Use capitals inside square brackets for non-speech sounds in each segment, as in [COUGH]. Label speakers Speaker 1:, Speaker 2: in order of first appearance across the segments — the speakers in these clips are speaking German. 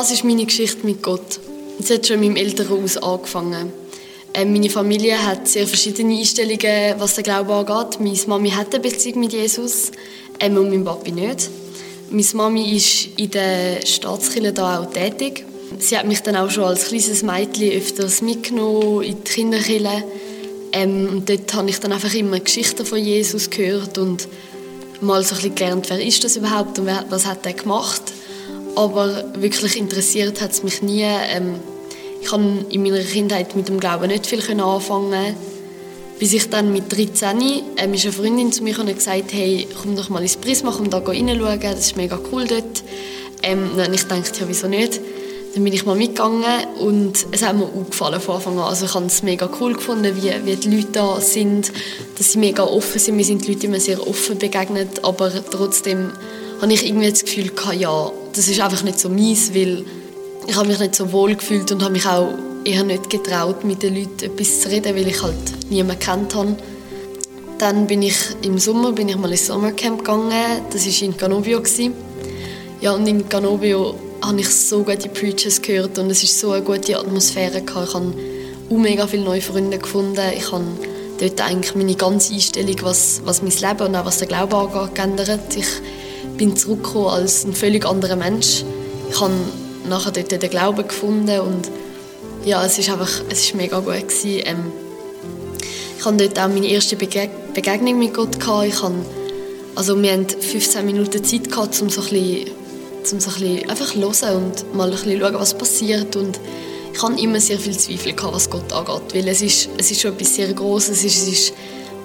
Speaker 1: Das ist meine Geschichte mit Gott. Es hat schon in meinem Elternhaus angefangen. Ähm, meine Familie hat sehr verschiedene Einstellungen, was den Glauben angeht. Meine Mami hat eine Beziehung mit Jesus ähm, und mein Papi nicht. Meine Mami ist in der Staatskirche da auch tätig. Sie hat mich dann auch schon als kleines Mädchen öfters mitgenommen in die Kinderkirche. Ähm, und dort habe ich dann einfach immer Geschichten von Jesus gehört und mal so ein bisschen gelernt, wer ist das überhaupt und was hat er gemacht. Aber wirklich interessiert hat es mich nie. Ähm, ich konnte in meiner Kindheit mit dem Glauben nicht viel anfangen. Bis ich dann mit 13 ähm, ist eine Freundin zu mir und gesagt, hey, komm doch mal ins Prisma, komm da reinschauen, das ist mega cool dort. Ähm, dann ich dachte, ja, wieso nicht? Dann bin ich mal mitgegangen und es hat mir gefallen von Anfang an. Also ich habe es mega cool gefunden, wie, wie die Leute da sind, dass sie mega offen sind. Mir sind die Leute immer sehr offen begegnet, aber trotzdem habe ich irgendwie das Gefühl ja, das ist einfach nicht so mies, weil ich habe mich nicht so wohl gefühlt und habe mich auch eher nicht getraut, mit den Leuten etwas zu reden, weil ich halt niemanden kennt habe. Dann bin ich im Sommer bin ich mal ins Sommercamp gegangen. Das war in Canobio. Ja, und in Canobio habe ich so gute Preachers gehört und es ist so eine gute Atmosphäre. Ich habe auch mega viele neue Freunde gefunden. Ich habe dort eigentlich meine ganze Einstellung, was, was mein Leben und auch was der Glaube angeht, geändert. Ich bin zurückgekommen als ein völlig anderer Mensch. Ich habe nachher dort den Glauben gefunden und ja, es ist einfach, es ist mega gut gewesen. Ähm, ich hatte dort auch meine erste Bege Begegnung mit Gott gehabt. Ich habe, also wir hatten 15 Minuten Zeit gehabt, um so ein bisschen, um so ein bisschen hören und mal ein schauen, was passiert und ich hatte immer sehr viel Zweifel gehabt, was Gott angeht, weil es ist, es ist schon etwas sehr Großes. Es ist, es ist,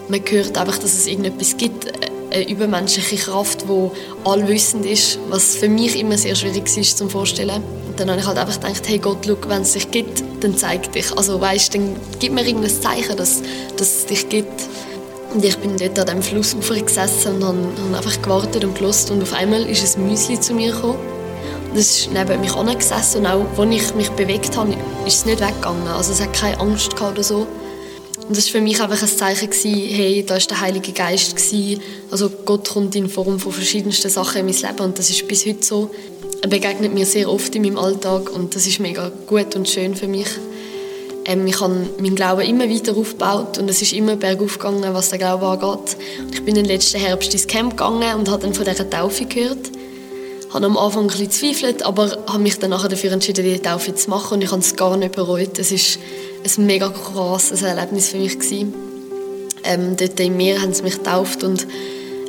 Speaker 1: man hört einfach, dass es irgendetwas gibt, eine übermenschliche Kraft, die allwissend ist, was für mich immer sehr schwierig ist zu vorstellen. Und dann habe ich halt einfach gedacht, hey Gott, schau, wenn es dich gibt, dann zeig dich. Also weißt, dann gib mir irgendein Zeichen, dass, dass es dich gibt. Und ich bin dort an dem Flussufer gesessen und habe, habe einfach gewartet und gelost und auf einmal ist ein Müsli zu mir gekommen. Und es ist neben mich angesessen und auch, als ich mich bewegt habe, ist es nicht weggegangen. Also es hat keine Angst gehabt oder so. Und das war für mich einfach ein Zeichen, gewesen, hey, da war der Heilige Geist. Gewesen. Also Gott kommt in Form von verschiedensten Sachen in mein Leben und das ist bis heute so. Er begegnet mir sehr oft in meinem Alltag und das ist mega gut und schön für mich. Ähm, ich habe meinen Glauben immer weiter aufgebaut und es ist immer bergauf gegangen, was der Glaube angeht. Und ich bin im letzten Herbst ins Camp gegangen und habe dann von dieser Taufe gehört. Ich habe am Anfang ein bisschen gezweifelt, aber habe mich dann dafür entschieden, die Taufe zu machen und ich habe es gar nicht bereut. Es ist ein mega krasses Erlebnis für mich. Ähm, dort im Meer haben sie mich getauft und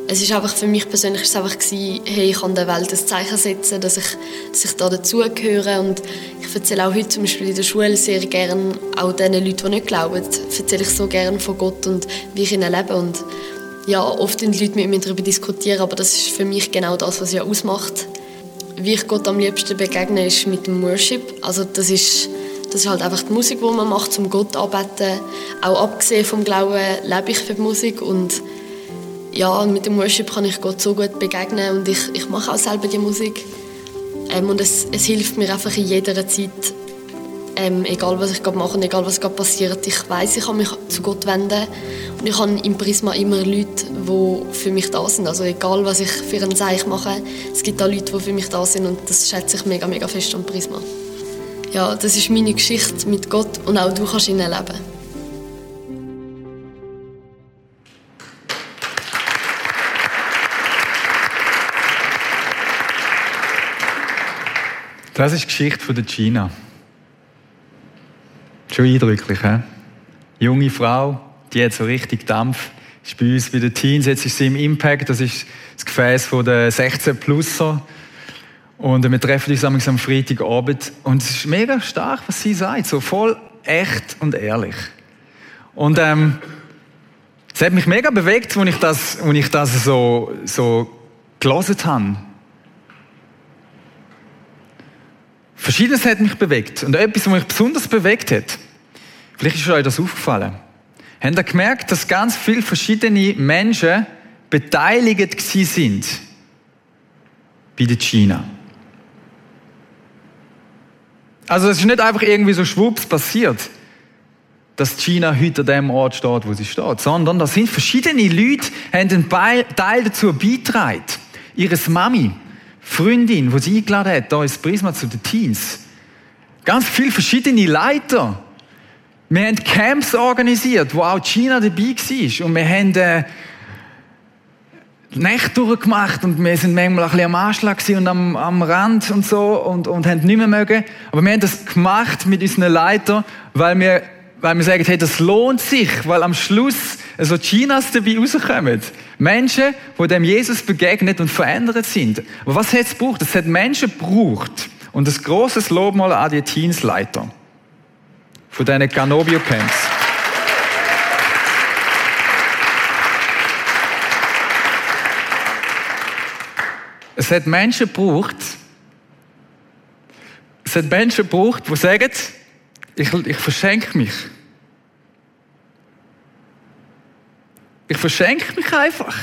Speaker 1: es ist einfach für mich persönlich ist es einfach gewesen, hey, ich kann der Welt ein Zeichen setzen, dass ich, dass ich da dazugehöre und ich erzähle auch heute zum Beispiel in der Schule sehr gerne auch den Leuten, die nicht glauben, erzähle ich so gerne von Gott und wie ich ihn erlebe und ja, oft die Leute mit mir darüber diskutieren, aber das ist für mich genau das, was ja ausmacht. Wie ich Gott am liebsten begegne, ist mit dem Worship. Also das ist das ist halt einfach die Musik, die man macht, um Gott anbeten. Auch abgesehen vom Glauben lebe ich für die Musik und ja, mit dem Worship kann ich Gott so gut begegnen und ich, ich mache auch selber die Musik. Ähm, und es, es hilft mir einfach in jeder Zeit, ähm, egal was ich gerade mache und egal was gerade passiert. Ich weiß, ich kann mich zu Gott wenden und ich habe im Prisma immer Leute, die für mich da sind. Also egal, was ich für ein Zeichen mache, es gibt da Leute, die für mich da sind und das schätze ich mega, mega fest am Prisma ja, das ist meine Geschichte mit Gott und auch du kannst ihn erleben.
Speaker 2: Das ist die Geschichte von der Gina. Schon eindrücklich, he? Junge Frau, die hat so richtig Dampf. Ist bei uns bei den Teens, jetzt ist sie im Impact, das ist das Gefäß der 16-Plusser. Und wir treffen uns am Freitagabend und es ist mega stark, was sie sagt, so voll echt und ehrlich. Und ähm, es hat mich mega bewegt, als ich das, als ich das so, so gelesen habe. Verschiedenes hat mich bewegt. Und etwas, was mich besonders bewegt hat, vielleicht ist euch das aufgefallen. Habt ihr gemerkt, dass ganz viele verschiedene Menschen beteiligt sind bei der China? Also es ist nicht einfach irgendwie so schwupps passiert, dass China heute an dem Ort steht, wo sie steht, sondern da sind verschiedene Leute, haben einen Teil dazu beigetragen. Ihre Mami, Freundin, die sie eingeladen hat, hier ins Prisma zu den Teens. Ganz viele verschiedene Leiter. Wir haben Camps organisiert, wo auch China dabei war. Und wir haben äh, Nächte durchgemacht und wir sind manchmal ein bisschen am Anschlag und am, am Rand und so und, und haben nicht mehr mögen. Aber wir haben das gemacht mit unseren Leitern, weil wir, weil wir sagen, hey, das lohnt sich, weil am Schluss so Chinas dabei rauskommen. Menschen, die dem Jesus begegnet und verändert sind. Aber was hat es gebraucht? Es hat Menschen gebraucht. Und ein grosses Lob mal an die Teensleiter von diesen Canobio Camps. Es hat Menschen gebraucht, es hat Menschen gebraucht, die sagen, ich, ich verschenke mich. Ich verschenke mich einfach.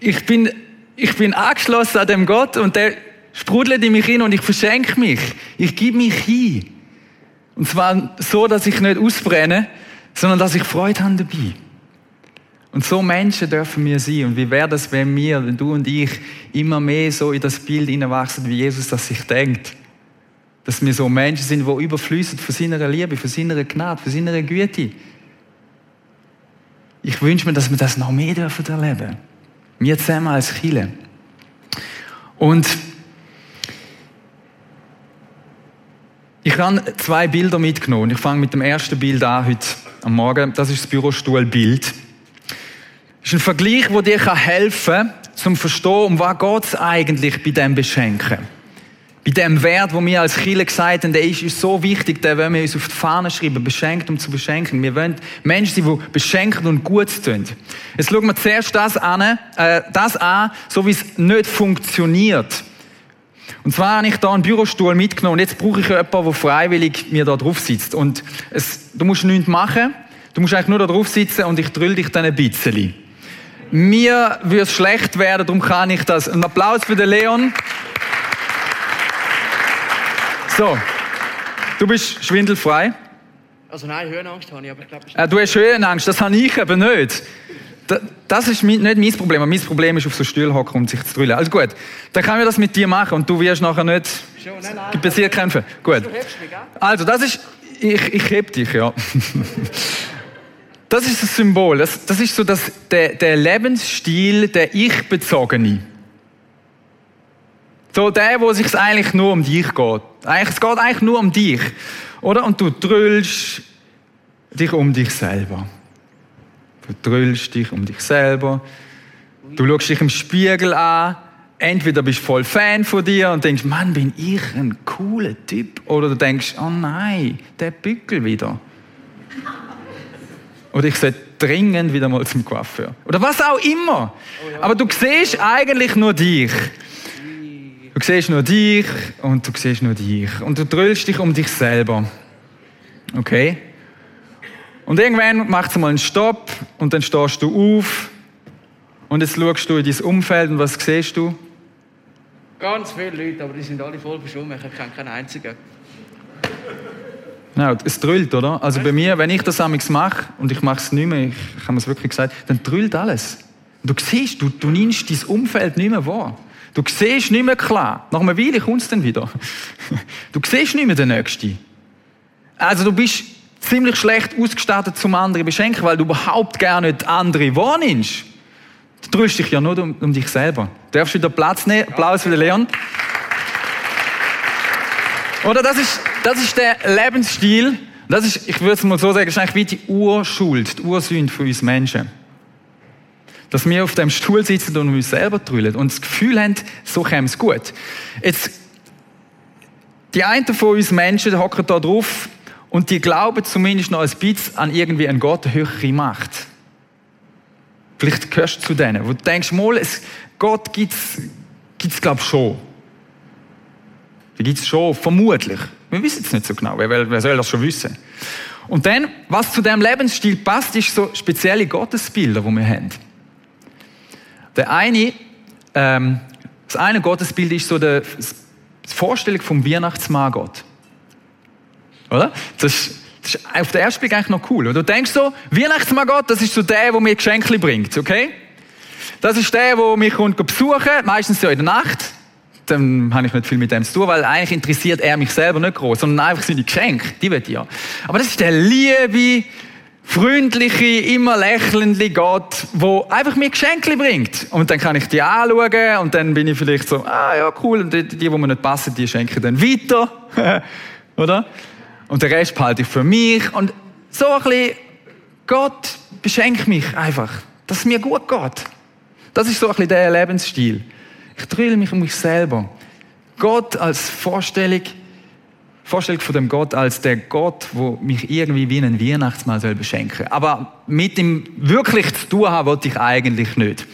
Speaker 2: Ich bin, ich bin angeschlossen an dem Gott und der sprudelt in mich hin und ich verschenke mich. Ich gebe mich hin. Und zwar so, dass ich nicht ausbrenne, sondern dass ich Freude habe dabei. Und so Menschen dürfen wir sein. Und wie wäre das, wenn wir, wenn du und ich, immer mehr so in das Bild hineinwachsen, wie Jesus das sich denkt? Dass wir so Menschen sind, die überfließen von seiner Liebe, von seiner Gnade, von seiner Güte. Ich wünsche mir, dass wir das noch mehr dürfen erleben. Wir zusammen als Chile. Und ich habe zwei Bilder mitgenommen. Ich fange mit dem ersten Bild an heute am Morgen. Das ist das Bürostuhlbild. Ist ein Vergleich, der dir helfen kann, zum Verstehen, um was geht es eigentlich bei dem Beschenken. Bei dem Wert, wo wir als Kirche gesagt haben, der ist uns so wichtig, den wollen wir uns auf die Fahne schreiben, beschenkt um zu beschenken. Wir wollen Menschen sein, die beschenken und gut tun. Jetzt schauen wir zuerst das an, äh, das an, so wie es nicht funktioniert. Und zwar habe ich da einen Bürostuhl mitgenommen und jetzt brauche ich jemanden, der freiwillig mir da drauf sitzt. Und es, du musst nichts machen, du musst eigentlich nur da drauf sitzen und ich drüll dich dann ein bisschen. Mir es schlecht werden, darum kann ich das. Ein Applaus für den Leon. So, du bist schwindelfrei.
Speaker 3: Also nein, Höhenangst habe ich, aber ich glaube...
Speaker 2: Äh, du hast Höhenangst, das habe ich aber nicht. Das ist nicht mein Problem. Mein Problem ist, auf so Stuhl hocken und sich zu drüllen. Also gut, dann können wir das mit dir machen und du wirst nachher nicht passiert kämpfen. Gut. Also, das ist... Ich, ich heb dich, ja. Das ist das Symbol. Das, das ist so das, der, der Lebensstil der Ich-Bezogene. So der, wo sich eigentlich nur um dich geht. Eigentlich, es geht eigentlich nur um dich. Oder? Und du drüllst dich um dich selber. Du drüllst dich um dich selber. Du schaust dich im Spiegel an. Entweder bist du voll Fan von dir und denkst, Mann, bin ich ein cooler Typ. Oder du denkst, oh nein, der Bückel wieder. Oder ich sollte dringend wieder mal zum Coiffeur. Oder was auch immer. Aber du siehst eigentlich nur dich. Du siehst nur dich und du siehst nur dich. Und du drüllst dich um dich selber. Okay? Und irgendwann macht es mal einen Stopp und dann stehst du auf und jetzt schaust du in dein Umfeld und was siehst du?
Speaker 3: Ganz viele Leute, aber die sind alle voll verschwommen. Ich kenne keinen einzigen.
Speaker 2: Genau, es drüllt, oder? Also bei mir, wenn ich das amigs mache, und ich mache es nicht mehr, ich habe es wirklich gesagt, dann drüllt alles. Du siehst, du, du nimmst dein Umfeld nicht mehr wahr. Du siehst nicht mehr klar. Nach einer Weile kommt es dann wieder. [LAUGHS] Du siehst nicht mehr den Nächsten. Also du bist ziemlich schlecht ausgestattet zum anderen beschenken, weil du überhaupt gar nicht andere wahrnimmst. Du drückst dich ja nur um, um dich selber. Du darfst wieder Platz nehmen. Applaus für den Leon. Oder das ist, das ist der Lebensstil. Das ist, ich würde es mal so sagen, ist eigentlich wie die Urschuld, die Ursünde für uns Menschen. Dass wir auf dem Stuhl sitzen und uns selber drüllen und das Gefühl haben, so käme es gut. Jetzt, die einen von uns Menschen hocken da drauf und die glauben zumindest noch ein bisschen an irgendwie einen Gott, eine höhere Macht. Vielleicht gehörst du zu denen, wo du denkst, mal, es, Gott gibt's, gibt's glaub schon. Gibt es schon, vermutlich. Wir wissen es nicht so genau, wer, wer soll das schon wissen? Und dann, was zu dem Lebensstil passt, ist so spezielle Gottesbilder, die wir haben. Der eine, ähm, das eine Gottesbild ist so die Vorstellung vom Weihnachtsmann Gott. Oder? Das ist, das ist auf den ersten Blick eigentlich noch cool. Und du denkst so, Weihnachtsmann Gott, das ist so der, der mir Geschenke bringt, okay? Das ist der, der mich besuchen kommt, meistens so in der Nacht dann habe ich nicht viel mit dem zu tun, weil eigentlich interessiert er mich selber nicht groß, sondern einfach seine Geschenke, die ich ja. Aber das ist der liebe, freundliche, immer lächelnde Gott, wo einfach mir Geschenke bringt. Und dann kann ich die anschauen und dann bin ich vielleicht so, ah ja, cool, und die, die, die mir nicht passen, die schenke ich dann weiter. [LAUGHS] Oder? Und den Rest behalte ich für mich. Und so ein bisschen, Gott beschenkt mich einfach, dass es mir gut geht. Das ist so ein bisschen der Lebensstil. Ich drülle mich um mich selber. Gott als Vorstellung, Vorstellung von dem Gott als der Gott, wo mich irgendwie wie einen Weihnachtsmann soll beschenken. Aber mit ihm wirklich zu tun haben, wollte ich eigentlich nicht.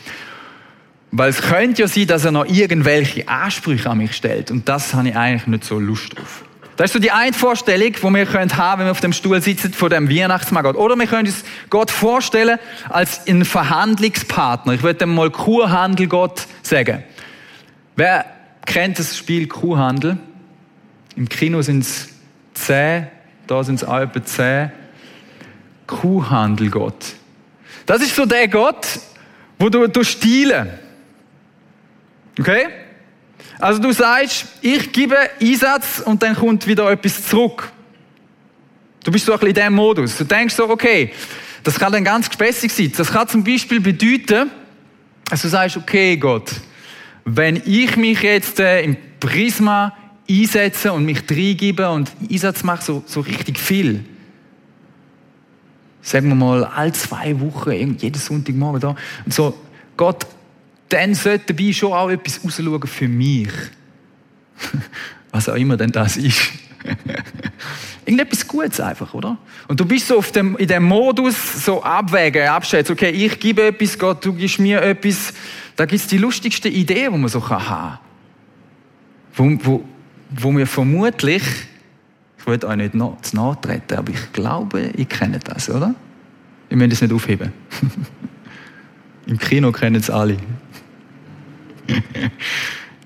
Speaker 2: Weil es könnte ja sein, dass er noch irgendwelche Ansprüche an mich stellt. Und das habe ich eigentlich nicht so Lust drauf. Das ist so die eine Vorstellung, die wir haben können, wenn wir auf dem Stuhl sitzen von dem Weihnachtsmann Gott. Oder wir können uns Gott vorstellen als einen Verhandlungspartner. Ich würde dem mal Kurhandel Gott sagen. Wer kennt das Spiel Kuhhandel? Im Kino sind es zehn, da sind es zehn. Kuhhandel Gott. Das ist so der Gott, wo du, du stiehlen. Okay? Also du sagst, ich gebe Einsatz und dann kommt wieder etwas zurück. Du bist so ein bisschen in diesem Modus. Du denkst so, okay, das kann dann ganz gespässig sein. Das kann zum Beispiel bedeuten, dass du sagst, okay Gott, wenn ich mich jetzt äh, im Prisma einsetze und mich reingebe und Einsatz mache, so, so richtig viel, sagen wir mal, all zwei Wochen, jeden Sonntagmorgen da, und so, Gott, dann sollte dabei schon auch etwas rausschauen für mich. [LAUGHS] Was auch immer denn das ist. [LAUGHS] Irgendetwas Gutes einfach, oder? Und du bist so auf dem, in dem Modus so abwägen, abschätzen, okay, ich gebe etwas, Gott, du gibst mir etwas. Da gibt es die lustigsten Ideen, die man so haben kann. Wo, wo, wo wir vermutlich, ich will euch nicht noch, zu nahe treten, aber ich glaube, ihr kennt das, oder? Ich möchte es nicht aufheben. [LAUGHS] Im Kino kennen es alle. [LAUGHS]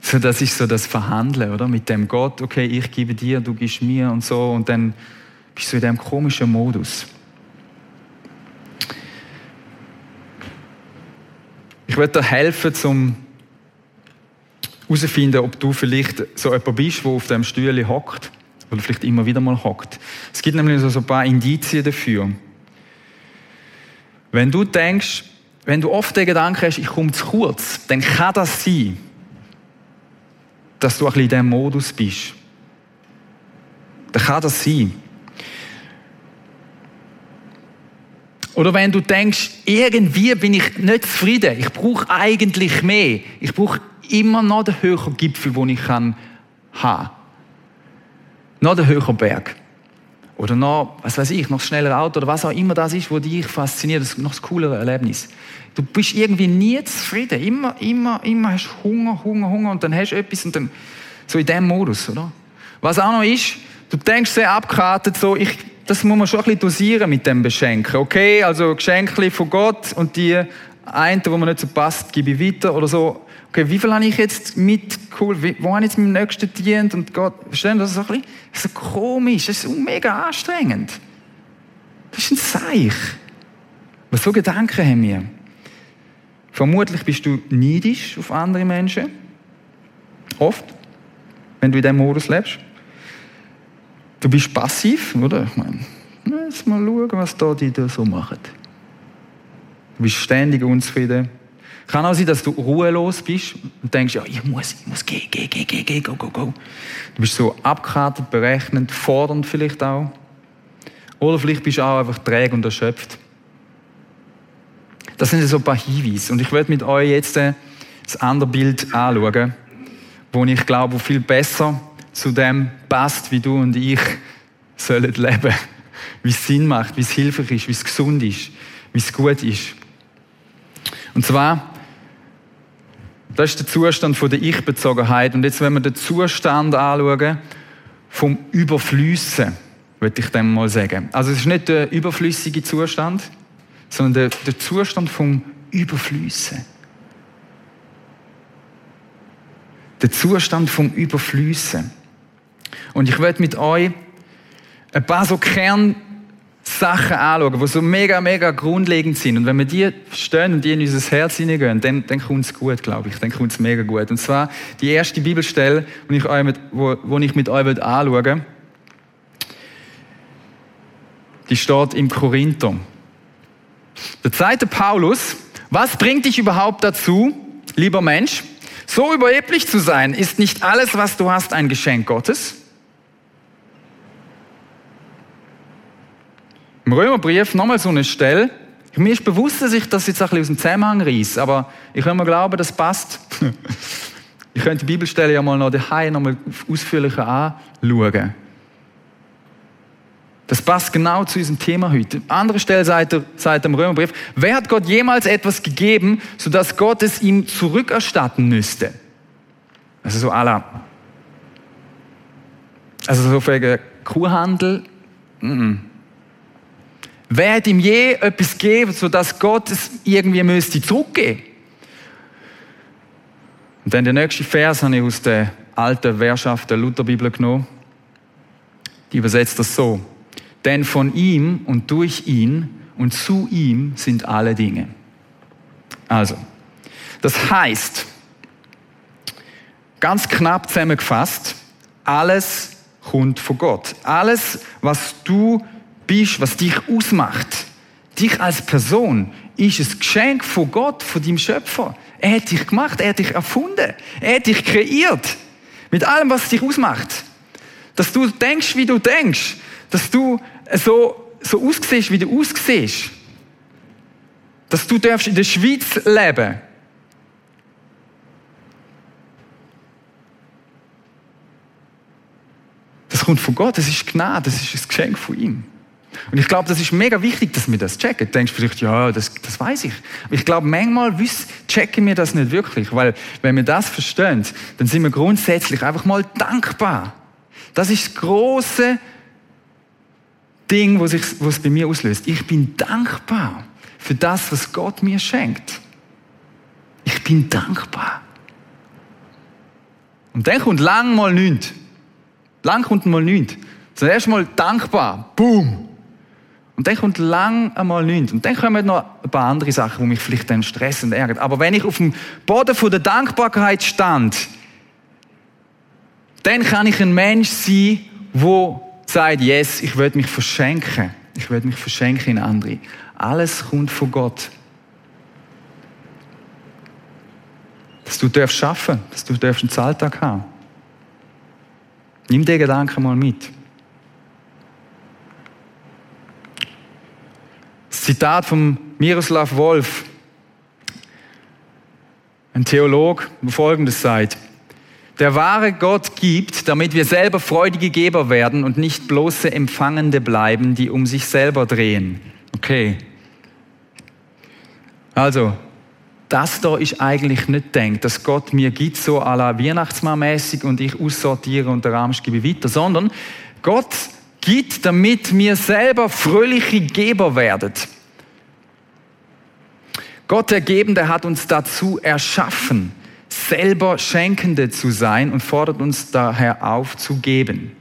Speaker 2: so, das ist so das Verhandeln, oder? Mit dem Gott, okay, ich gebe dir, du gibst mir und so, und dann bist du in diesem komischen Modus. Ich werde dir helfen, zum herauszufinden, ob du vielleicht so jemand bist, der auf dem Stuhl hockt oder vielleicht immer wieder mal hockt. Es gibt nämlich so ein paar Indizien dafür. Wenn du denkst, wenn du oft den Gedanken hast, ich komme zu kurz, dann kann das sein, dass du ein bisschen in diesem Modus bist. Dann kann das sein. Oder wenn du denkst, irgendwie bin ich nicht zufrieden, ich brauche eigentlich mehr. Ich brauche immer noch den höheren Gipfel, den ich kann haben. Noch den höheren Berg. Oder noch, was weiß ich, noch das schnellere Auto oder was auch immer das ist, was dich fasziniert, das noch das coolere Erlebnis. Du bist irgendwie nie zufrieden. Immer, immer, immer hast du Hunger, Hunger, Hunger und dann hast du etwas und dann so in dem Modus, oder? Was auch noch ist, du denkst sehr abgekartet, so, ich, das muss man schon ein bisschen dosieren mit dem Beschenken. Okay, also Geschenke von Gott und die eine, wo mir nicht so passt, gebe ich weiter oder so. Okay, wie viel habe ich jetzt mit, cool, wo habe ich jetzt mit dem Nächsten dient und Gott, verstehen das ist so ein bisschen, so komisch, das ist mega anstrengend. Das ist ein Seich. Was so Gedanken haben wir. Vermutlich bist du neidisch auf andere Menschen. Oft, wenn du in diesem Modus lebst. Du bist passiv, oder? Ich meine, jetzt mal schauen, was da die da so machen. Du bist ständig unzufrieden. Kann auch sein, dass du ruhelos bist und denkst, ja, ich muss, ich muss gehen, gehen, gehen, gehen, gehen, go, go, go. Du bist so abgekartet, berechnend, fordernd vielleicht auch. Oder vielleicht bist du auch einfach träge und erschöpft. Das sind so ein paar Hinweise. Und ich werde mit euch jetzt äh, das andere Bild anschauen, wo ich glaube, viel besser zu dem passt, wie du und ich sollen leben. Wie es Sinn macht, wie es hilfreich ist, wie es gesund ist, wie es gut ist. Und zwar, das ist der Zustand von der Ich-Bezogenheit. Und jetzt, wenn wir den Zustand anschauen, vom Überflüssen, würde ich dem mal sagen. Also es ist nicht der überflüssige Zustand, sondern der, der Zustand vom Überflüssen. Der Zustand vom Überflüssen. Und ich werde mit euch ein paar so Kernsätze Sachen anschauen, die so mega, mega grundlegend sind. Und wenn wir die verstehen und die in unser Herz hineingehen, dann, dann kommt es gut, glaube ich. Dann kommt es mega gut. Und zwar die erste Bibelstelle, die ich, euch mit, wo, wo ich mit euch anschauen will, die steht im Korinther. Der zweite Paulus, was bringt dich überhaupt dazu, lieber Mensch, so überheblich zu sein? Ist nicht alles, was du hast, ein Geschenk Gottes? Im Römerbrief nochmal so eine Stelle. Mir ist bewusst, dass ich das jetzt ein bisschen aus dem Zusammenhang reiss, aber ich kann mir glauben, das passt. [LAUGHS] ich könnte die Bibelstelle ja mal noch daheim noch mal ausführlicher anschauen. Das passt genau zu diesem Thema heute. An anderer Stelle sagt er im Römerbrief, wer hat Gott jemals etwas gegeben, sodass Gott es ihm zurückerstatten müsste? Also so la. Also so wegen Kuhhandel. Mm -mm. Wer hat ihm je etwas gegeben, sodass Gott es irgendwie müsste zurückgeben? Und dann der nächste Vers habe ich aus der alten Wehrschaft der Lutherbibel genommen. Die übersetzt das so. Denn von ihm und durch ihn und zu ihm sind alle Dinge. Also, das heißt, ganz knapp zusammengefasst, alles kommt von Gott. Alles, was du bist, was dich ausmacht, dich als Person, ist ein Geschenk von Gott, von deinem Schöpfer. Er hat dich gemacht, er hat dich erfunden, er hat dich kreiert. Mit allem, was dich ausmacht. Dass du denkst, wie du denkst. Dass du so, so aussiehst, wie du aussiehst. Dass du darfst in der Schweiz leben Das kommt von Gott, das ist Gnade, das ist ein Geschenk von ihm. Und ich glaube, das ist mega wichtig, dass wir das checken. Du denkst vielleicht, ja, das, das weiß ich. Aber ich glaube, manchmal checken wir das nicht wirklich, weil wenn wir das verstehen, dann sind wir grundsätzlich einfach mal dankbar. Das ist das große Ding, was, es bei mir auslöst. Ich bin dankbar für das, was Gott mir schenkt. Ich bin dankbar. Und dann kommt lang mal nichts. Lang kommt mal nichts. Zuerst mal dankbar. Boom. Und dann kommt lang einmal nichts. Und dann kommen noch ein paar andere Sachen, die mich vielleicht dann stressen und ärgern. Aber wenn ich auf dem Boden der Dankbarkeit stand, dann kann ich ein Mensch sein, wo sagt, yes, ich will mich verschenken. Ich will mich verschenken in andere. Alles kommt von Gott. Dass du darfst schaffen, dass du einen Zahltag haben. Nimm den Gedanken mal mit. Das Zitat von Miroslav Wolf, ein Theolog, der folgendes sagt. Der wahre Gott gibt, damit wir selber freudige Geber werden und nicht bloße Empfangende bleiben, die um sich selber drehen. Okay. Also, das da ist eigentlich nicht denkt, dass Gott mir gibt, so à la Weihnachtsmann-mäßig und ich aussortiere und der Rahmen gebe weiter, sondern Gott gibt, damit wir selber fröhliche Geber werden. Gott, der Gebende, hat uns dazu erschaffen selber Schenkende zu sein und fordert uns daher auf zu geben.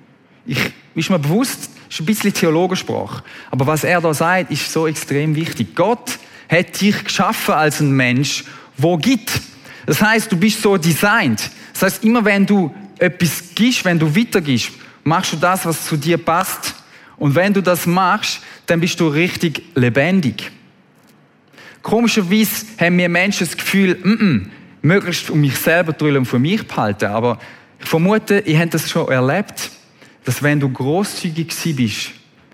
Speaker 2: Ich, ist mir bewusst, ist ein bisschen Theologensprach, aber was er da sagt, ist so extrem wichtig. Gott hat dich geschaffen als ein Mensch, wo gibt. Das heißt, du bist so designt. Das heißt, immer wenn du etwas gibst, wenn du weitergibst, machst du das, was zu dir passt. Und wenn du das machst, dann bist du richtig lebendig. Komischerweise haben wir Menschen das Gefühl, mm -mm, möglichst um mich selber zu und für mich behalten. Aber ich vermute, ihr habt das schon erlebt, dass wenn du großzügig bist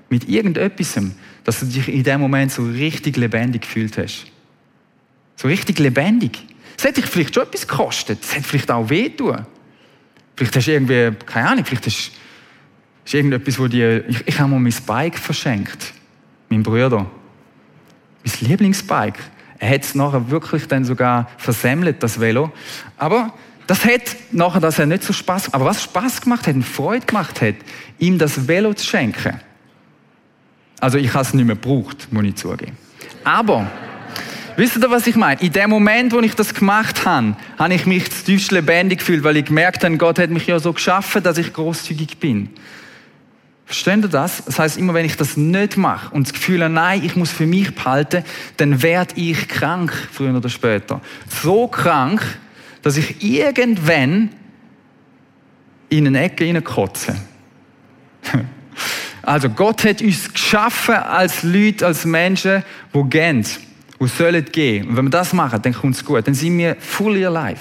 Speaker 2: mit irgendetwas, dass du dich in dem Moment so richtig lebendig gefühlt hast. So richtig lebendig. Das hätte dich vielleicht schon etwas gekostet. Das hätte vielleicht auch weh tun. Vielleicht hast du irgendwie, keine Ahnung, vielleicht hast ist irgendetwas, wo dir, ich, ich habe mal mein Bike verschenkt. Mein Bruder. Mein Lieblingsbike. Er hat es nachher wirklich dann sogar versemmelt, das Velo. Aber das hat nachher das hat nicht so Spaß gemacht. Aber was Spaß gemacht hat und Freude gemacht hat, ihm das Velo zu schenken. Also ich habe es nicht mehr gebraucht, muss ich zugeben. Aber, wisst ihr, was ich meine? In dem Moment, wo ich das gemacht habe, habe ich mich zutiefst lebendig gefühlt, weil ich gemerkt habe, Gott hat mich ja so geschaffen, dass ich großzügig bin. Versteht ihr das? Das heißt, immer wenn ich das nicht mache und das Gefühl habe, nein, ich muss für mich behalten, dann werde ich krank, früher oder später. So krank, dass ich irgendwann in eine Ecke hineinkotze. [LAUGHS] Also Gott hat uns geschaffen als Leute, als Menschen, die gehen, die sollen gehen. Und wenn wir das machen, dann kommt es gut. Dann sind wir fully alive.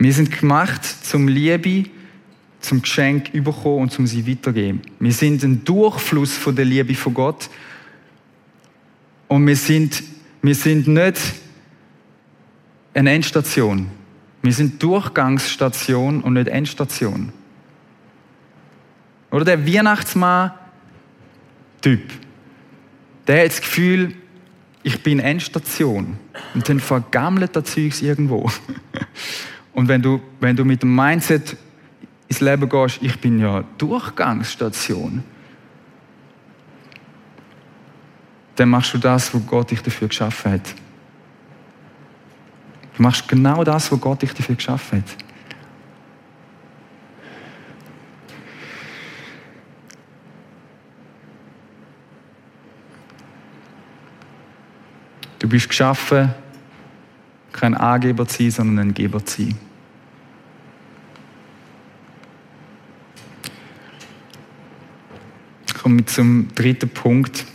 Speaker 2: Wir sind gemacht zum Liebe, zum Geschenk überkommen und zum sie weitergeben. Wir sind ein Durchfluss von der Liebe von Gott. Und wir sind, wir sind nicht eine Endstation. Wir sind Durchgangsstation und nicht Endstation. Oder der Weihnachtsmann-Typ, der hat das Gefühl, ich bin Endstation. Und dann vergammelt das Zeugs irgendwo. [LAUGHS] Und wenn du, wenn du mit dem Mindset ins Leben gehst, ich bin ja Durchgangsstation, dann machst du das, wo Gott dich dafür geschaffen hat. Du machst genau das, wo Gott dich dafür geschaffen hat. Du bist geschaffen, kein Angeber zu sein, sondern ein Geber zu sein. Ich komme zum dritten Punkt.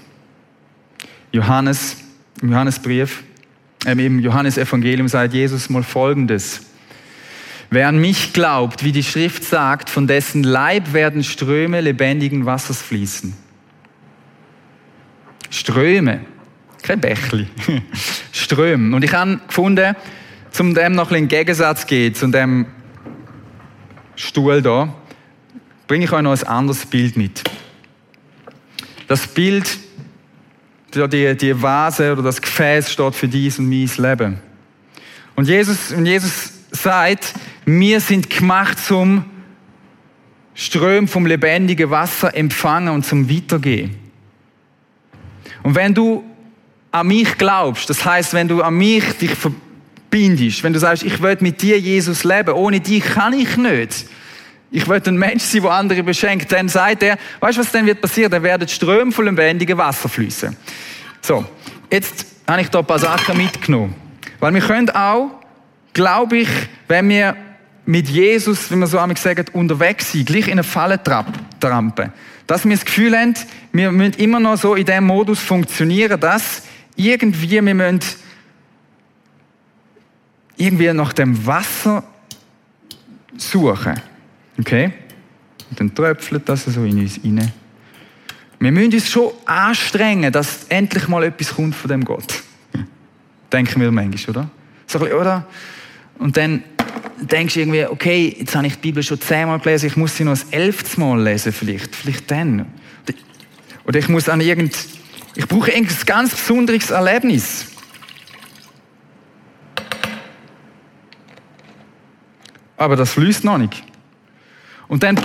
Speaker 2: Johannes, im Johannesbrief, äh, im Johannesevangelium sagt Jesus mal Folgendes. Wer an mich glaubt, wie die Schrift sagt, von dessen Leib werden Ströme lebendigen Wassers fließen. Ströme, kein Bächli. Ströme. Und ich habe gefunden, zum dem noch ein Gegensatz zu gehen, zu dem Stuhl da, bringe ich euch noch ein anderes Bild mit. Das Bild, die, die Vase oder das Gefäß steht für dies und mein Leben. Und Jesus, und Jesus sagt, wir sind gemacht zum Ström vom lebendigen Wasser empfangen und zum Weitergehen. Und wenn du an mich glaubst, das heißt, wenn du an mich dich verbindest, wenn du sagst, ich will mit dir, Jesus, leben, ohne dich kann ich nicht. Ich will ein Mensch sein, der andere beschenkt. Dann sagt er, weißt du, was dann wird passieren? Dann werden Ströme von lebendigem Wasser fließen. So, jetzt habe ich da ein paar Sachen mitgenommen. Weil wir können auch, glaube ich, wenn wir mit Jesus, wie wir so einmal sagen, unterwegs sind, gleich in eine Falle trampen. Dass wir das Gefühl haben, wir müssen immer noch so in dem Modus funktionieren, dass irgendwie, wir müssen irgendwie nach dem Wasser suchen. Okay? Und dann tröpfelt das so in uns rein. Wir müssen uns schon anstrengen, dass endlich mal etwas kommt von dem Gott. Denken wir manchmal, oder? So ein bisschen, oder? Und dann denkst du irgendwie, okay, jetzt habe ich die Bibel schon zehnmal gelesen, ich muss sie noch das elfte Mal lesen vielleicht. Vielleicht dann. Oder ich muss an irgend ich brauche ein ganz besonderes Erlebnis. Aber das fließt noch nicht. Und dann,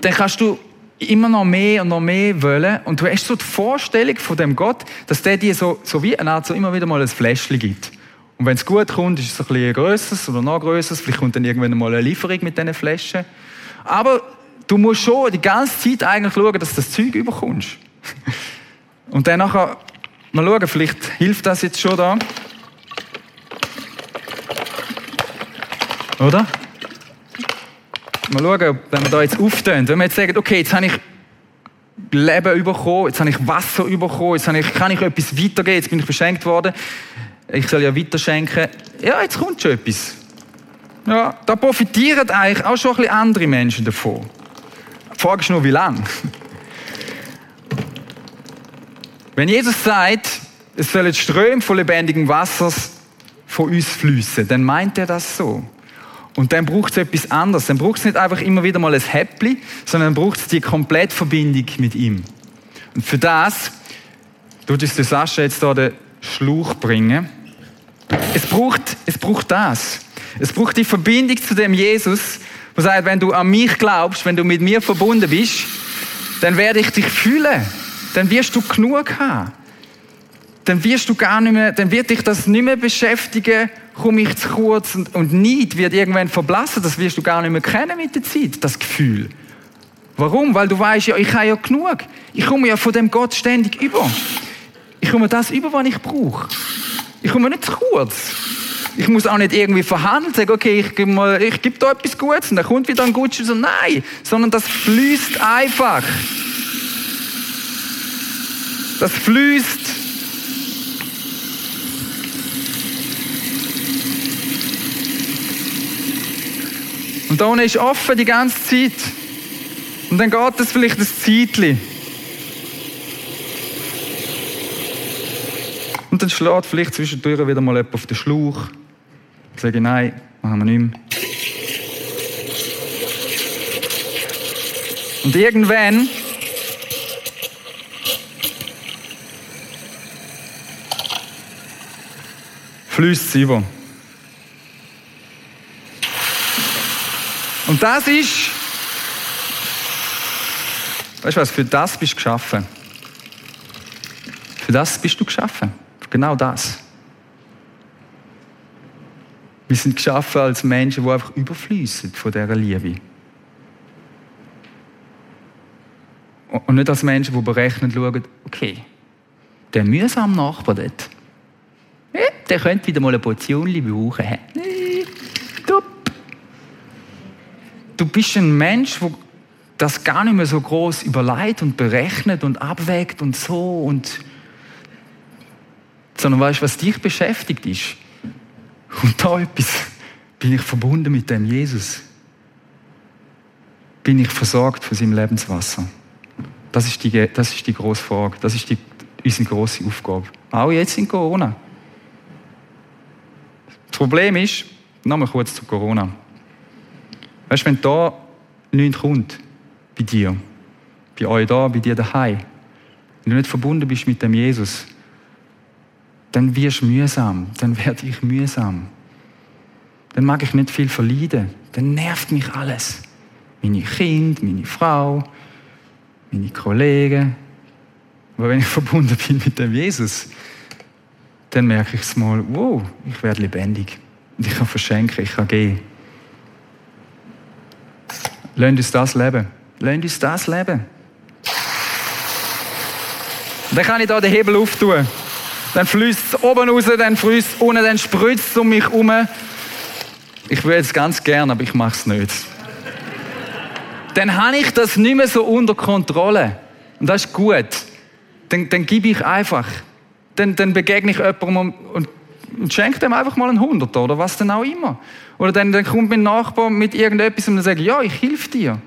Speaker 2: dann kannst du immer noch mehr und noch mehr wollen. Und du hast so die Vorstellung von dem Gott, dass der dir so, so wie eine Art so immer wieder mal ein Fläschchen gibt. Und wenn es gut kommt, ist es ein bisschen grösseres oder noch grösseres. Vielleicht kommt dann irgendwann mal eine Lieferung mit diesen Flaschen. Aber du musst schon die ganze Zeit eigentlich schauen, dass du das Zeug überkommst. [LAUGHS] Und dann nachher, mal schauen, vielleicht hilft das jetzt schon da. Oder? Mal schauen, wenn wir da jetzt auftönen. Wenn wir jetzt sagen, okay, jetzt habe ich Leben bekommen, jetzt habe ich Wasser bekommen, jetzt habe ich, kann ich etwas weitergeben, jetzt bin ich beschenkt worden. Ich soll ja weiterschenken. Ja, jetzt kommt schon etwas. Ja, da profitieren eigentlich auch schon ein bisschen andere Menschen davon. Die Frage ist nur, wie lange. Wenn Jesus sagt, es sollen Ströme von lebendigem Wassers von uns fließen, dann meint er das so. Und dann braucht es etwas anderes. Dann braucht es nicht einfach immer wieder mal ein Häppli, sondern braucht es die Komplettverbindung mit ihm. Und für das tut uns der Sascha jetzt hier den Schluch bringen. Es braucht, es braucht das. Es braucht die Verbindung zu dem Jesus, der sagt, wenn du an mich glaubst, wenn du mit mir verbunden bist, dann werde ich dich fühlen dann wirst du genug haben. Dann wirst du gar nicht mehr, dann wird dich das nicht mehr beschäftigen, komme ich zu kurz und, und Neid wird irgendwann verblassen. Das wirst du gar nicht mehr kennen mit der Zeit, das Gefühl. Warum? Weil du weißt ja, ich habe ja genug. Ich komme ja von dem Gott ständig über. Ich komme das über, was ich brauche. Ich komme nicht zu kurz. Ich muss auch nicht irgendwie verhandeln, sagen, okay, ich gebe, mal, ich gebe da etwas Gutes und dann kommt wieder ein Gutes. Nein, sondern das fließt einfach. Das fließt. Und da ist offen die ganze Zeit. Und dann geht es vielleicht ein Zeitchen. Und dann schlägt vielleicht zwischendurch wieder mal jemand auf den Schlauch. Ich sage, nein, machen wir nicht mehr. Und irgendwann fließt es über. Und das ist, weißt du was, für das bist du geschaffen. Für das bist du geschaffen. Genau das. Wir sind geschaffen als Menschen, die einfach überfließen von dieser Liebe. Und nicht als Menschen, die berechnen schauen, okay, der mühsame Nachbar dort, der könnte wieder mal eine Portion brauchen. Du bist ein Mensch, der das gar nicht mehr so groß überlegt und berechnet und abwägt und so und sondern weißt, was dich beschäftigt ist. Und da etwas bin ich verbunden mit dem Jesus. Bin ich versorgt von seinem Lebenswasser. Das ist die, das ist die grosse Frage. Das ist die, unsere grosse Aufgabe. Auch jetzt in Corona. Das Problem ist, nochmal kurz zu Corona. Weißt du, wenn da nichts kommt, bei dir, bei euch da, bei dir daheim, wenn du nicht verbunden bist mit dem Jesus, dann wirst du mühsam, dann werde ich mühsam. Dann mag ich nicht viel verleiden, dann nervt mich alles. Meine Kinder, meine Frau, meine Kollegen. Aber wenn ich [LAUGHS] verbunden bin mit dem Jesus, dann merke ich es mal, wow, ich werde lebendig. Und ich kann verschenken, ich kann gehen. Lasst uns das leben. Lasst uns das leben. Dann kann ich da den Hebel auftun dann fließt es oben raus, dann fließt es unten, dann spritzt es um mich herum. Ich würde es ganz gern, aber ich mache es nicht. dann habe ich das nicht mehr so unter Kontrolle. Und das ist gut. Dann, dann gebe ich einfach. Dann, dann begegne ich jemandem und, und, schenke dem einfach mal einen Hunderter oder was denn auch immer. Oder dann, dann kommt mein Nachbar mit irgendetwas und dann ich, ja, ich helfe dir.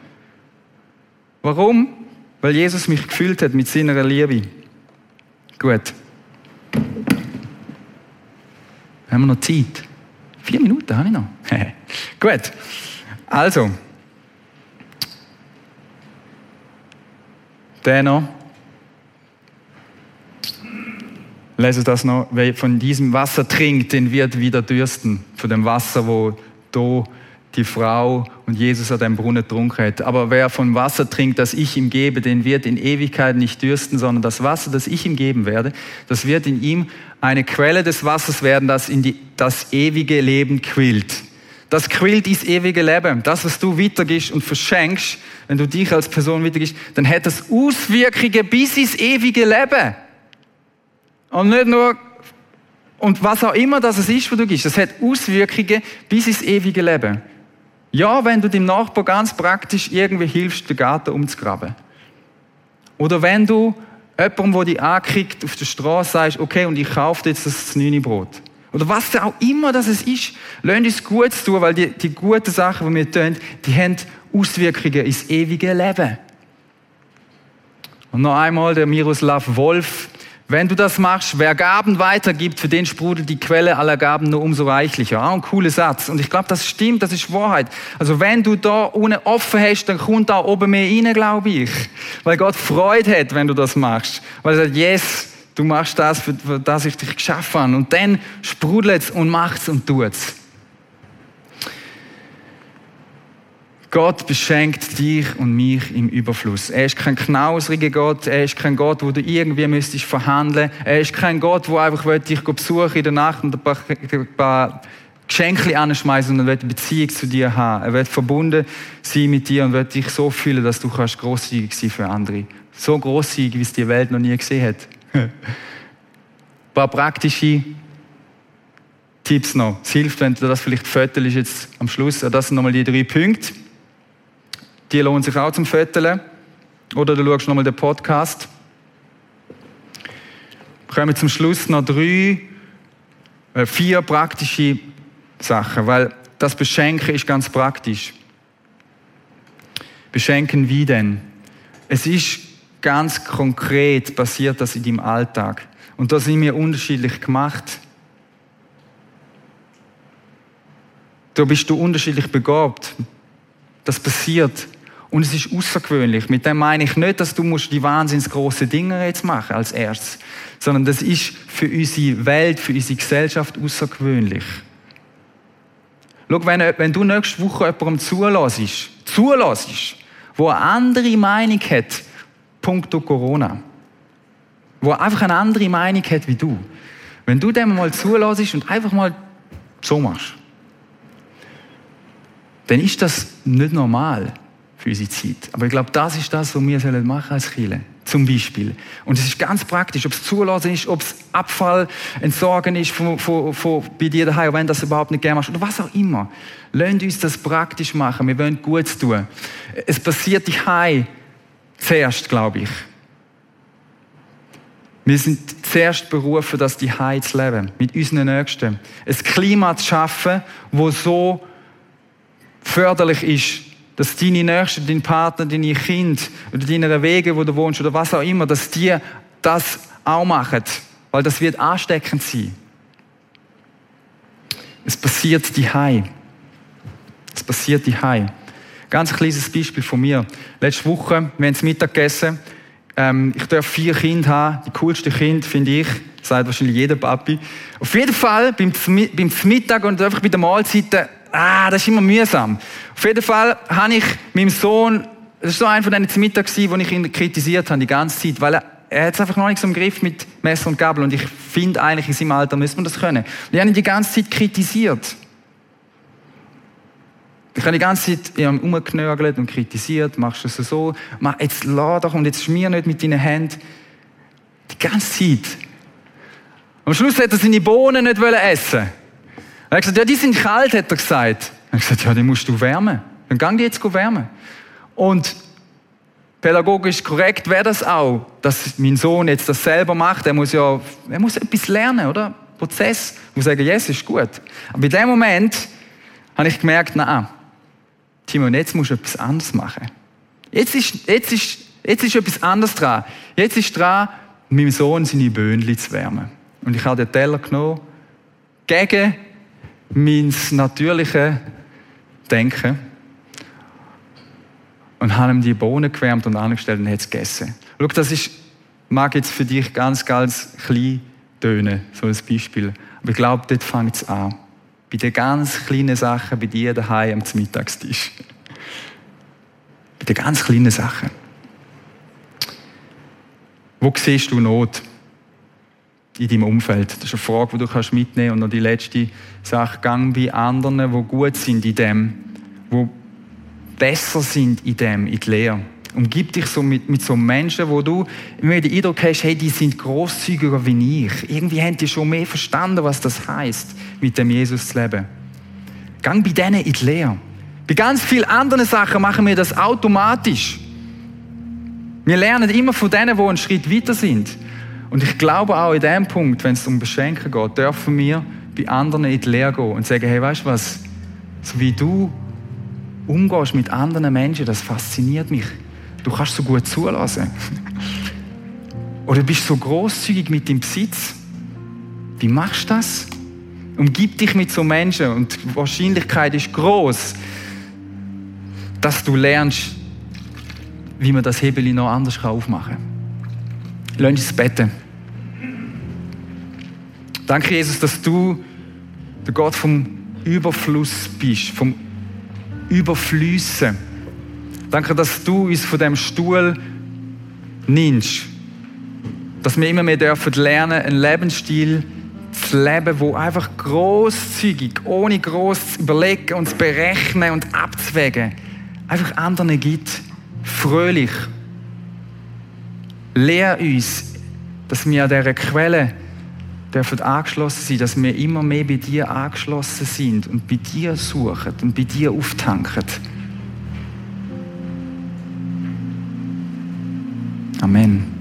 Speaker 2: Warum? Weil Jesus mich gefühlt hat mit seiner Liebe. Gut. Haben wir noch Zeit? Vier Minuten habe ich noch. [LAUGHS] Gut. Also. Der noch. Lese das noch. Wer von diesem Wasser trinkt, den wird wieder dürsten. Von dem Wasser, wo da die Frau und Jesus an dem Brunnen getrunken hat. Aber wer von Wasser trinkt, das ich ihm gebe, den wird in Ewigkeit nicht dürsten, sondern das Wasser, das ich ihm geben werde, das wird in ihm eine Quelle des Wassers werden, das in die, das ewige Leben quillt. Das quillt ins ewige Leben. Das, was du weitergibst und verschenkst, wenn du dich als Person weitergibst, dann hat das Auswirkungen bis ins ewige Leben. Und nicht nur und was auch immer das ist, was du gibst, das hat Auswirkungen bis ins ewige Leben. Ja, wenn du dem Nachbar ganz praktisch irgendwie hilfst, den Garten umzugraben. Oder wenn du jemandem, der dich ankriegt, auf der Straße sagst, okay, und ich kaufe jetzt das Brot. Oder was auch immer das ist, lasst uns Gutes tun, weil die, die guten Sachen, die wir tun, die haben Auswirkungen ins ewige Leben. Und noch einmal der Miroslav Wolf, wenn du das machst, wer Gaben weitergibt, für den sprudelt die Quelle aller Gaben nur umso reichlicher. Auch ein cooler Satz. Und ich glaube, das stimmt, das ist Wahrheit. Also wenn du da unten offen hast, dann kommt da oben mehr rein, glaube ich. Weil Gott Freude hat, wenn du das machst. Weil er sagt, yes, du machst das, für das ich dich geschaffen habe. Und dann sprudelt es und macht es und tut Gott beschenkt dich und mich im Überfluss. Er ist kein knausriger Gott. Er ist kein Gott, wo du irgendwie müsstest verhandeln. Er ist kein Gott, wo einfach dich besuchen in der Nacht und ein paar, ein paar Geschenke anschmeißen und er wird eine Beziehung zu dir haben. Er wird verbunden sein mit dir und wird dich so fühlen, dass du kannst großzügig sein für andere. So großzügig, wie es die Welt noch nie gesehen hat. ein [LAUGHS] paar praktische Tipps noch. Es hilft, wenn du das vielleicht fötelst jetzt am Schluss. Das sind nochmal die drei Punkte. Die lohnen sich auch zum Föteln. Oder du schaust nochmal den Podcast. Kommen zum Schluss noch drei, äh, vier praktische Sachen, weil das Beschenken ist ganz praktisch. Beschenken wie denn? Es ist ganz konkret passiert das in deinem Alltag. Und da sind wir unterschiedlich gemacht. Da bist du unterschiedlich begabt. Das passiert. Und es ist außergewöhnlich. Mit dem meine ich nicht, dass du musst die wahnsinns große Dinge jetzt machen als erstes, sondern das ist für unsere Welt, für unsere Gesellschaft außergewöhnlich. Schau, wenn, wenn du nächste Woche jemandem zulässt, zulässt, wo eine andere Meinung hat, punkto Corona, wo einfach eine andere Meinung hat wie du, wenn du dem mal zulässt und einfach mal so machst, dann ist das nicht normal für unsere Zeit. Aber ich glaube, das ist das, was wir sollen machen als Kirche. Zum Beispiel. Und es ist ganz praktisch, ob es Zulassen ist, ob es Abfall entsorgen ist von, von, von, bei dir daheim, wenn das überhaupt nicht gerne machst, oder was auch immer. Lasst uns das praktisch machen. Wir wollen Gutes tun. Es passiert daheim zuerst, glaube ich. Wir sind zuerst berufen, das die zu leben, mit unseren Nächsten. Ein Klima zu schaffen, wo so förderlich ist dass deine Nächsten, dein Partner, deine Kinder oder deine Wege, wo du wohnst oder was auch immer, dass die das auch machen. Weil das wird ansteckend sein. Es passiert die Hai. Es passiert die Hai. Ganz kleines Beispiel von mir. Letzte Woche, wir haben Mittag gegessen. Ähm, ich darf vier Kinder haben. Die coolsten Kinder, finde ich. Sagt wahrscheinlich jeder Papi. Auf jeden Fall, beim, beim Mittag und einfach bei der Mahlzeit ah, das ist immer mühsam. Auf jeden Fall habe ich meinem Sohn, das war so einer von diesen Mittag, wo ich ihn kritisiert habe, die ganze Zeit, weil er, er hat es einfach noch nicht so im Griff mit Messer und Gabel und ich finde eigentlich, in seinem Alter müsste man das können. Und ich habe ihn die ganze Zeit kritisiert. Ich habe die ganze Zeit umgeknörgelt und kritisiert, machst du es so, mach, jetzt lass doch und jetzt schmier nicht mit deinen Händen. Die ganze Zeit. Am Schluss hat er seine Bohnen nicht essen er hat gesagt, ja, die sind kalt, hat er gesagt. Er hat gesagt, ja, die musst du wärmen. Dann gang die jetzt wärmen. Und pädagogisch korrekt wäre das auch, dass mein Sohn jetzt das selber macht. Er muss ja, er muss etwas lernen, oder? Prozess. Ich muss sagen, yes, ist gut. Aber in dem Moment habe ich gemerkt, na, Timon, jetzt musst du etwas anderes machen. Jetzt ist, jetzt ist, jetzt ist etwas anderes dran. Jetzt ist dran, meinem Sohn seine Böhnchen zu wärmen. Und ich habe den Teller genommen, gegen mein natürliches Denken und habe ihm die Bohnen gewärmt und angestellt und hat es gegessen. Schau, das ist, mag jetzt für dich ganz, ganz klein tönen, so ein Beispiel. Aber ich glaube, dort fängt es an. Bei den ganz kleinen Sachen, bei dir daheim am Mittagstisch. Bei den ganz kleinen Sachen. Wo siehst du Not? In deinem Umfeld? Das ist eine Frage, die du kannst mitnehmen kannst. Und noch die letzte Sache, gang bei anderen, die gut sind in dem, die besser sind in dem, in der Lehre. Umgib dich so mit, mit so Menschen, wo du immer den Eindruck hast, hey, die sind großzügiger wie ich. Irgendwie haben die schon mehr verstanden, was das heißt, mit dem Jesus zu leben. Gang bei denen in die Lehre. Bei ganz vielen anderen Sachen machen wir das automatisch. Wir lernen immer von denen, die einen Schritt weiter sind. Und ich glaube auch in dem Punkt, wenn es um Beschenken geht, dürfen wir bei anderen in die Lehre gehen und sagen, hey, weißt du was, so wie du umgehst mit anderen Menschen, das fasziniert mich. Du kannst so gut zulassen. [LAUGHS] Oder bist so großzügig mit dem Besitz. Wie machst du das? Umgib dich mit so Menschen und die Wahrscheinlichkeit ist groß, dass du lernst, wie man das Hebel noch anders aufmachen kann. Lass uns beten. Danke, Jesus, dass du der Gott vom Überfluss bist, vom überfließen. Danke, dass du uns von dem Stuhl nimmst. Dass wir immer mehr dürfen lernen, einen Lebensstil zu leben, wo einfach großzügig, ohne groß zu überlegen und zu berechnen und abzuwägen, einfach anderen gibt, fröhlich. Lehr uns, dass wir an dieser Quelle dürfen angeschlossen sein, dass wir immer mehr bei dir angeschlossen sind und bei dir suchen und bei dir auftanken. Amen.